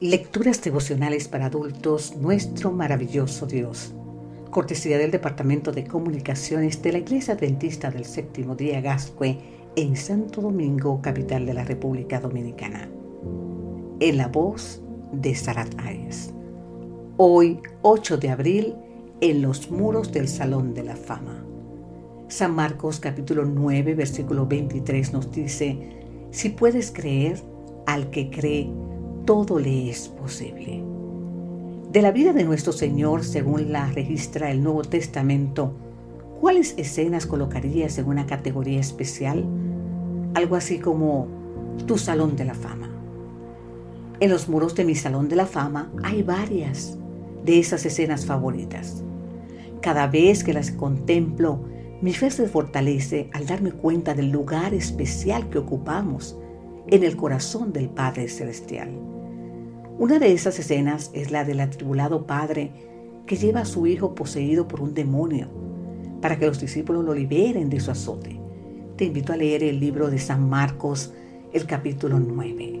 Lecturas devocionales para adultos, nuestro maravilloso Dios. Cortesía del Departamento de Comunicaciones de la Iglesia Adventista del Séptimo Día Gascue en Santo Domingo, capital de la República Dominicana. En la voz de Sarat Ayes. Hoy, 8 de abril, en los muros del Salón de la Fama. San Marcos capítulo 9, versículo 23 nos dice, si puedes creer, al que cree, todo le es posible. De la vida de nuestro Señor, según la registra el Nuevo Testamento, ¿cuáles escenas colocarías en una categoría especial? Algo así como tu Salón de la Fama. En los muros de mi Salón de la Fama hay varias de esas escenas favoritas. Cada vez que las contemplo, mi fe se fortalece al darme cuenta del lugar especial que ocupamos en el corazón del Padre Celestial. Una de esas escenas es la del atribulado padre que lleva a su hijo poseído por un demonio para que los discípulos lo liberen de su azote. Te invito a leer el libro de San Marcos, el capítulo 9.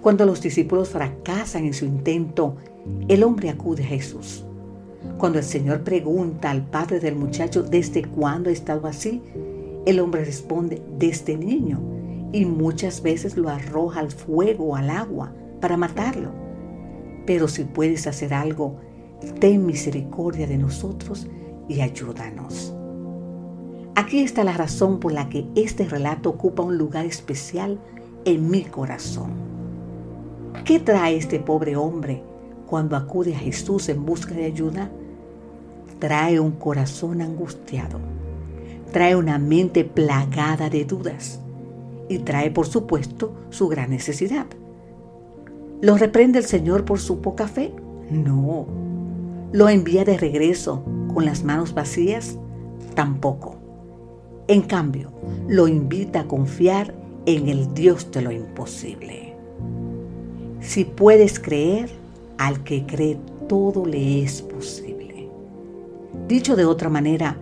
Cuando los discípulos fracasan en su intento, el hombre acude a Jesús. Cuando el Señor pregunta al padre del muchacho desde cuándo ha estado así, el hombre responde desde niño y muchas veces lo arroja al fuego al agua para matarlo. Pero si puedes hacer algo, ten misericordia de nosotros y ayúdanos. Aquí está la razón por la que este relato ocupa un lugar especial en mi corazón. ¿Qué trae este pobre hombre cuando acude a Jesús en busca de ayuda? Trae un corazón angustiado, trae una mente plagada de dudas y trae por supuesto su gran necesidad. ¿Lo reprende el Señor por su poca fe? No. ¿Lo envía de regreso con las manos vacías? Tampoco. En cambio, lo invita a confiar en el Dios de lo imposible. Si puedes creer, al que cree todo le es posible. Dicho de otra manera,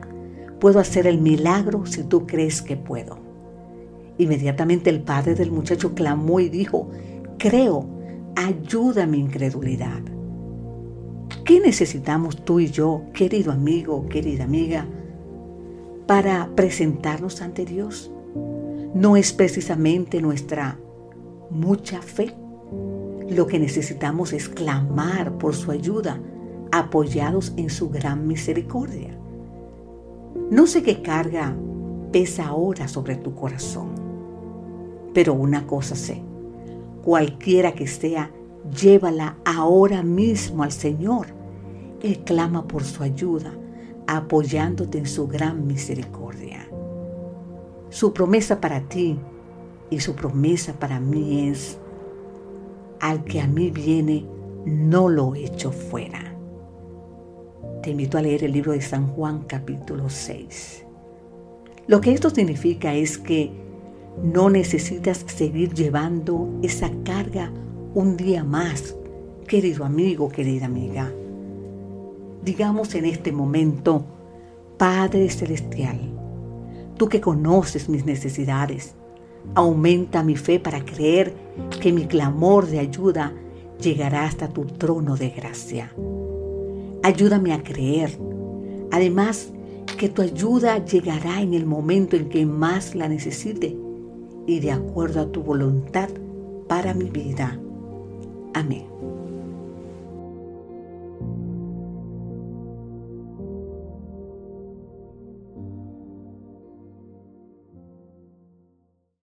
puedo hacer el milagro si tú crees que puedo. Inmediatamente el padre del muchacho clamó y dijo, creo, ayuda mi incredulidad. ¿Qué necesitamos tú y yo, querido amigo, querida amiga, para presentarnos ante Dios? No es precisamente nuestra mucha fe. Lo que necesitamos es clamar por su ayuda, apoyados en su gran misericordia. No sé qué carga pesa ahora sobre tu corazón, pero una cosa sé cualquiera que sea, llévala ahora mismo al Señor. Él clama por su ayuda, apoyándote en su gran misericordia. Su promesa para ti y su promesa para mí es, al que a mí viene, no lo echo fuera. Te invito a leer el libro de San Juan capítulo 6. Lo que esto significa es que no necesitas seguir llevando esa carga un día más, querido amigo, querida amiga. Digamos en este momento, Padre Celestial, tú que conoces mis necesidades, aumenta mi fe para creer que mi clamor de ayuda llegará hasta tu trono de gracia. Ayúdame a creer. Además, que tu ayuda llegará en el momento en que más la necesite y de acuerdo a tu voluntad para mi vida. Amén.